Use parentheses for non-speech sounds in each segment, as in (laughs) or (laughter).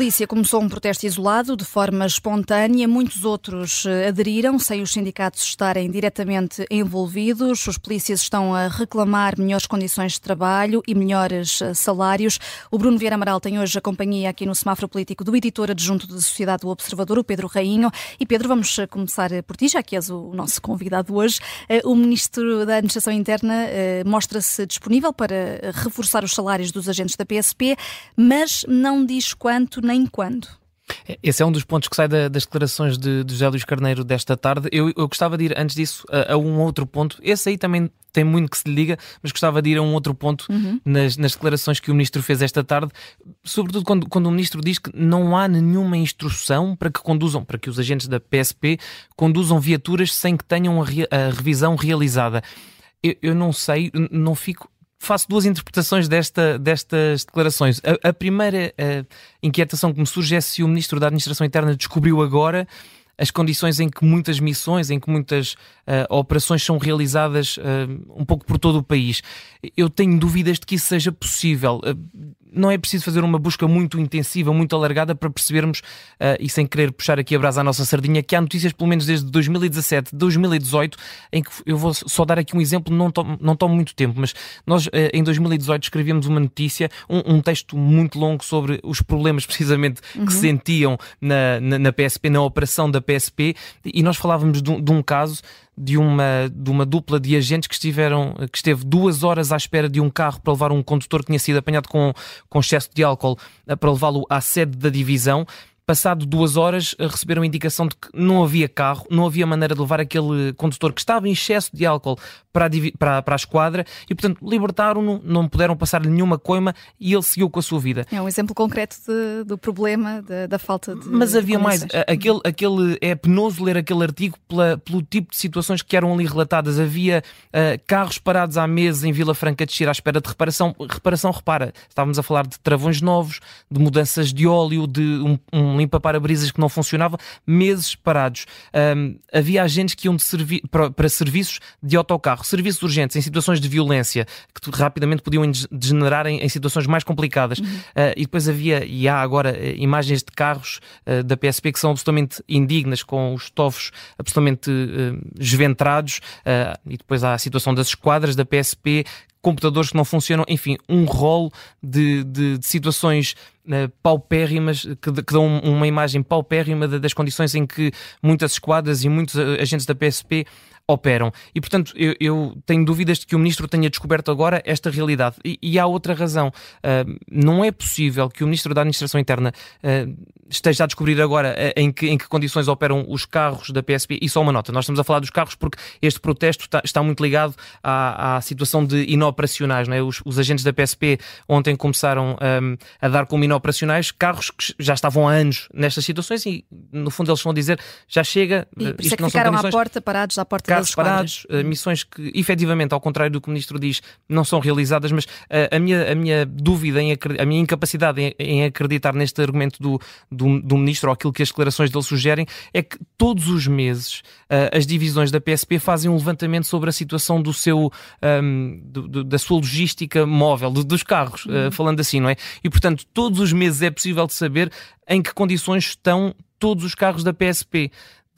polícia começou um protesto isolado, de forma espontânea. Muitos outros eh, aderiram, sem os sindicatos estarem diretamente envolvidos. Os polícias estão a reclamar melhores condições de trabalho e melhores eh, salários. O Bruno Vieira Amaral tem hoje a companhia aqui no semáforo político do editor adjunto da Sociedade do Observador, o Pedro Rainho. E Pedro, vamos eh, começar por ti, já que és o nosso convidado hoje. O Ministro da Administração Interna mostra-se disponível para reforçar os salários dos agentes da PSP, mas não diz quanto nem quando. Esse é um dos pontos que sai da, das declarações de, de José Luís Carneiro desta tarde. Eu, eu gostava de ir, antes disso, a, a, um outro ponto. Esse aí também tem muito que se lhe liga, mas gostava de ir a um outro ponto uhum. nas, nas, declarações que o Ministro fez esta tarde, sobretudo quando, quando o Ministro diz que não há nenhuma instrução para que conduzam, para que os agentes da PSP conduzam viaturas sem que tenham a, re, a revisão realizada. Eu, eu não sei, não fico faço duas interpretações desta, destas declarações. A, a primeira a inquietação que me surge é se o Ministro da Administração Interna descobriu agora as condições em que muitas missões, em que muitas uh, operações são realizadas uh, um pouco por todo o país. Eu tenho dúvidas de que isso seja possível. Uh, não é preciso fazer uma busca muito intensiva, muito alargada para percebermos, uh, e sem querer puxar aqui a brasa à nossa sardinha, que há notícias, pelo menos desde 2017, 2018, em que eu vou só dar aqui um exemplo, não tomo, não tomo muito tempo, mas nós uh, em 2018 escrevíamos uma notícia, um, um, texto muito longo sobre os problemas (laughs) precisamente uhum. que sentiam na, na, na, PSP, na operação da PSP, e nós falávamos de, de um caso de uma, de uma dupla de agentes que estiveram que esteve duas horas à espera de um carro para levar um condutor que tinha sido apanhado com, com excesso de álcool eh, para levá-lo à sede da divisão Passado duas horas, eh, receberam indicação de que não havia carro, não havia maneira de levar aquele condutor que estava em excesso de álcool para a, para, para a esquadra e, portanto, libertaram-no, não puderam passar-lhe nenhuma coima e ele seguiu com a sua vida. É um exemplo concreto de, do problema de, da falta de. Mas havia de mais. Aquele, aquele, é penoso ler aquele artigo pela, pelo tipo de situações que eram ali relatadas. Havia uh, carros parados há meses em Vila Franca de Xira à espera de reparação. Reparação, repara, estávamos a falar de travões novos, de mudanças de óleo, de um, um limpa-parabrisas que não funcionava, meses parados. Um, havia agentes que iam servi para, para, serviços de autocarro, serviços urgentes em situações de violência que rapidamente podiam degenerar em, em situações mais complicadas. Uhum. Uh, e depois havia, e há agora, uh, imagens de carros uh, da PSP que são absolutamente indignas, com os tovos absolutamente esventrados, e depois há a situação das esquadras da PSP computadores que não funcionam, enfim, um rol de, de, de situações uh, paupérrimas que, que, dão uma imagem paupérrima das condições em que muitas esquadras e muitos agentes da PSP operam. E, portanto, eu, eu, tenho dúvidas de que o Ministro tenha descoberto agora esta realidade. E, e há outra razão. Uh, não é possível que o Ministro da Administração Interna uh, esteja a descobrir agora uh, em, que, em que condições operam os carros da PSP. E só uma nota, nós estamos a falar dos carros porque este protesto está, está muito ligado à, à, situação de inoperacionais. Não é? os, os agentes da PSP ontem começaram um, a dar como inoperacionais carros que já estavam há anos nestas situações e, no fundo, eles vão dizer já chega. E por isso é que ficaram à porta, parados à porta carros parados, uh, missões que efetivamente, ao contrário do que o Ministro diz, não são realizadas, mas uh, a, minha, a minha dúvida, em, a minha incapacidade em, em acreditar neste argumento do, do, do, Ministro ou aquilo que as declarações dele sugerem é que todos os meses uh, as divisões da PSP fazem um levantamento sobre a situação do seu, um, ehm, do, do, da sua logística móvel, do, dos carros, uhum. falando assim, não é? E portanto, todos os meses é possível de saber em que condições estão todos os carros da PSP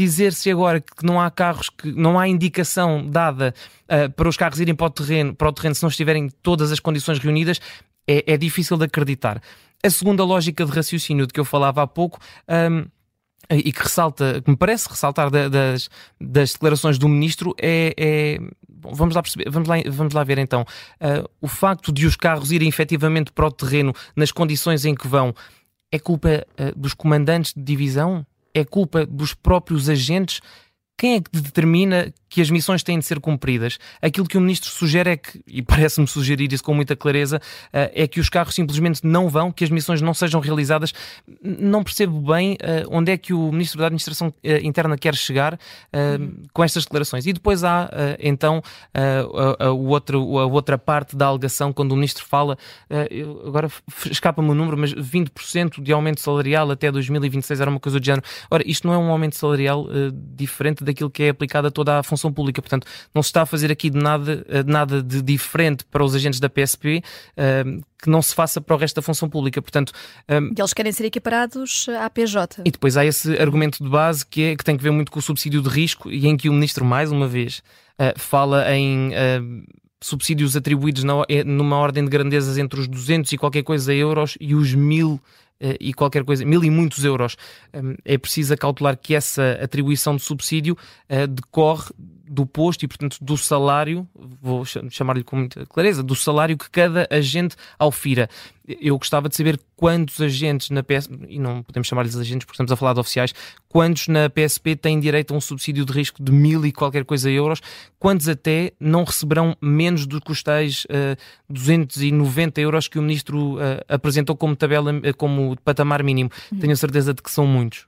dizer-se agora que não há carros, que não há indicação dada uh, para os carros irem para o terreno, para o terreno se não estiverem todas as condições reunidas, é, é difícil de acreditar. A segunda lógica de raciocínio de que eu falava há pouco. Um, e que ressalta, que me parece ressaltar da, das, das declarações do ministro é, é bom, vamos lá perceber, vamos lá, vamos lá ver então uh, o facto de os carros irem efetivamente para o terreno nas condições em que vão é culpa uh, dos comandantes de divisão é culpa dos próprios agentes? Quem é que determina que as missões têm de ser cumpridas. Aquilo que o ministro sugere é que, e (laughs) parece-me sugerir isso com muita clareza, eh, é que os carros simplesmente não vão, que as missões não sejam realizadas. Não percebo bem eh, onde é que o ministro da Administração eh, Interna quer chegar com estas declarações. E depois há, então, a, outra, parte da alegação, quando o ministro fala, agora escapa-me o número, mas 20% de aumento salarial até 2026 era uma coisa do género. Ora, isto não é um aumento salarial diferente daquilo que é aplicado a toda a função pública. Portanto, não se está a fazer aqui de nada, nada de diferente para os agentes da PSP que não se faça para o resto da função pública. Portanto, um, e eles querem ser equiparados à PJ. E depois há esse argumento de base que, é, que tem que ver muito com o subsídio de risco e em que o ministro, mais uma vez, uh, fala em. Uh, subsídios atribuídos na, eh, numa ordem de grandezas entre os 200 e qualquer coisa euros e os 1000 eh, e qualquer coisa, mil e muitos euros. Hum, é preciso acautelar que essa atribuição de subsídio eh, decorre do posto e, portanto, do salário, vou chamar-lhe com muita clareza, do salário que cada agente aufira. Eu gostava de saber quantos agentes na PSP, e não podemos chamar-lhes agentes porque estamos a falar de oficiais, quantos na PSP têm direito a um subsídio de risco de mil e qualquer coisa euros, quantos até não receberão menos do que os tais uh, eh, 290 euros que o Ministro uh, apresentou como tabela, como patamar mínimo. Uhum. Tenho a certeza de que são muitos.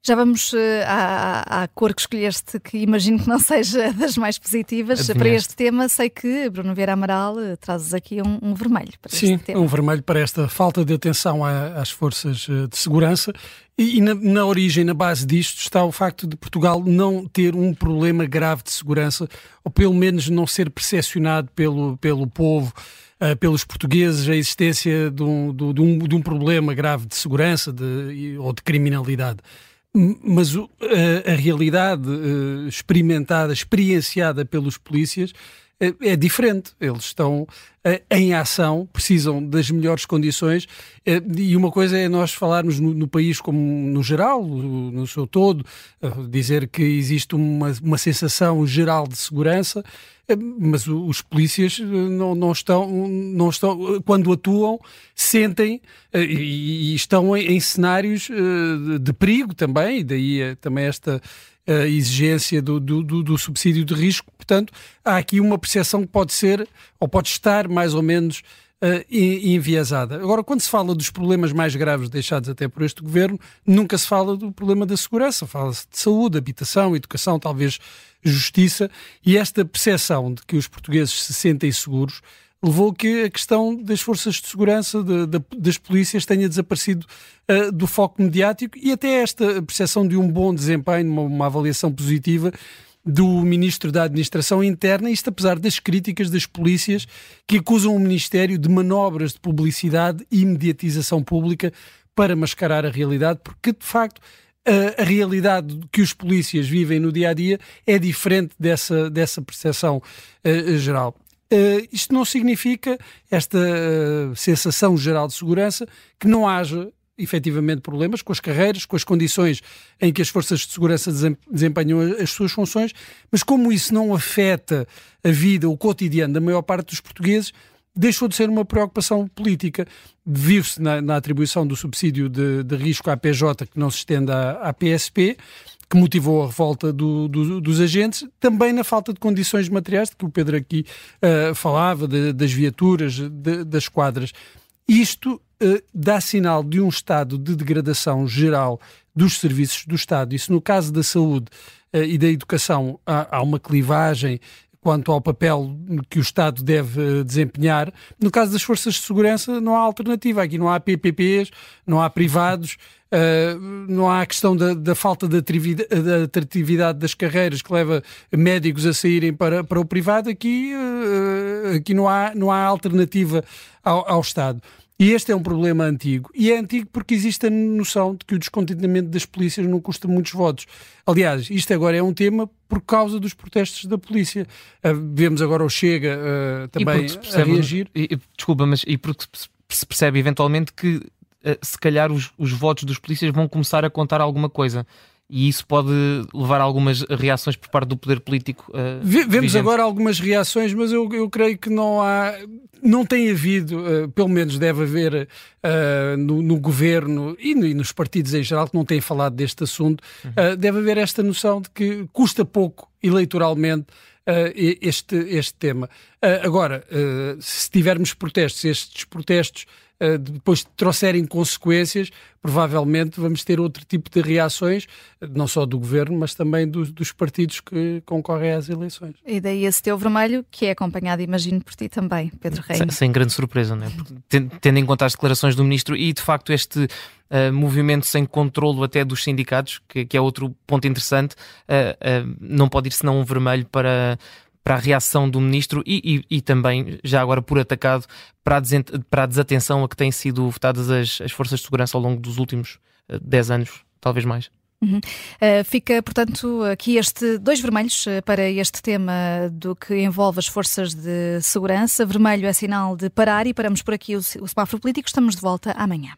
Já vamos uh, à, à, cor que escolheste, que imagino que não (laughs) seja das mais positivas. Adivinhaste. Para este tema, sei que Bruno Vieira Amaral uh, trazes aqui um, um, vermelho para Sim, este tema. um vermelho para esta falta de atenção à, às forças uh, de segurança. E, e na, na, origem, na base disto, está o facto de Portugal não ter um problema grave de segurança, ou pelo menos não ser percepcionado pelo, pelo povo. Uh, pelos portugueses a existência de um, de, um, de um, problema grave de segurança de, ou de criminalidade. Mas a, a realidade uh, experimentada, experienciada pelos polícias é, diferente. Eles estão uh, em ação, precisam das melhores condições. Uh, e uma coisa é nós falarmos no, no país como no geral, no, no seu todo, dizer que existe uma, uma sensação geral de segurança mas os polícias eh, não, não, estão, não estão, quando atuam, sentem eh, e, estão em, cenários eh, de perigo também, e daí também esta exigência do, do, do, subsídio de risco. Portanto, há aqui uma percepção que pode ser, ou pode estar mais ou menos uh, enviesada. Agora, quando se fala dos problemas mais graves deixados até por este governo, nunca se fala do problema da segurança. Fala-se de saúde, habitação, educação, talvez justiça. E esta percepção de que os portugueses se sentem seguros levou que a questão das forças de segurança, de, de, das polícias, tenha desaparecido uh, do foco mediático e até esta percepção de um bom desempenho, uma, uma avaliação positiva do Ministro da Administração Interna, isto apesar das críticas das polícias que acusam o Ministério de manobras de publicidade e mediatização pública para mascarar a realidade, porque de facto a, a realidade que os polícias vivem no dia a dia é diferente dessa, dessa percepção uh, geral. Uh, isto não significa, esta uh, sensação geral de segurança, que não haja efetivamente problemas com as carreiras, com as condições em que as forças de segurança desempenham as suas funções, mas como isso não afeta a vida, o cotidiano da maior parte dos portugueses, deixou de ser uma preocupação política. Viu-se na, na, atribuição do subsídio de, de, risco à PJ, que não se estende à, à PSP, que motivou a revolta do, do, dos agentes, também na falta de condições materiais, de que o Pedro aqui uh, falava, de, das viaturas, de, das quadras. Isto uh, dá sinal de um estado de degradação geral dos serviços do Estado. Isso no caso da saúde uh, e da educação há, há, uma clivagem quanto ao papel que o Estado deve desempenhar. No caso das forças de segurança não há alternativa. Aqui não há PPPs, não há privados, uh, não há a questão da, da falta de atratividade das carreiras que leva médicos a saírem para, para o privado. Aqui, uh, aqui não, há, não há alternativa ao, ao Estado. E este é um problema antigo. E é antigo porque existe a noção de que o descontentamento das polícias não custa muitos votos. Aliás, isto agora é um tema por causa dos protestos da polícia. Uh, vemos agora o Chega uh, também percebe, a reagir. E, desculpa, mas e porque se percebe eventualmente que uh, se calhar os, os votos dos polícias vão começar a contar alguma coisa e isso pode levar a algumas reações por parte do poder político. Uh, Vemos vigente. agora algumas reações, mas eu, eu creio que não há, não tem havido, uh, pelo menos deve haver uh, no, no, governo e, no, e, nos partidos em geral que não têm falado deste assunto, uhum. deve haver esta noção de que custa pouco eleitoralmente este, este tema. agora, se tivermos protestos, estes protestos uh, depois trouxerem consequências, provavelmente vamos ter outro tipo de reações, não só do governo, mas também do, dos partidos que concorrem às eleições. E daí esse teu vermelho, que é acompanhado, imagino, por ti também, Pedro Reis. Sem, sem, grande surpresa, não é? tendo em conta as declarações do ministro e de facto este uh, movimento sem controlo até dos sindicatos, que, que é outro ponto interessante, uh, uh, não pode ir senão um vermelho para para a reação do ministro e, e, e, também, já agora por atacado, para a, para a desatenção a que têm sido votadas as, as forças de segurança ao longo dos últimos 10 anos, talvez mais. Uhum. Uh, fica, portanto, aqui este dois vermelhos para este tema do que envolve as forças de segurança. Vermelho é sinal de parar e paramos por aqui o, o semáforo político. Estamos de volta amanhã.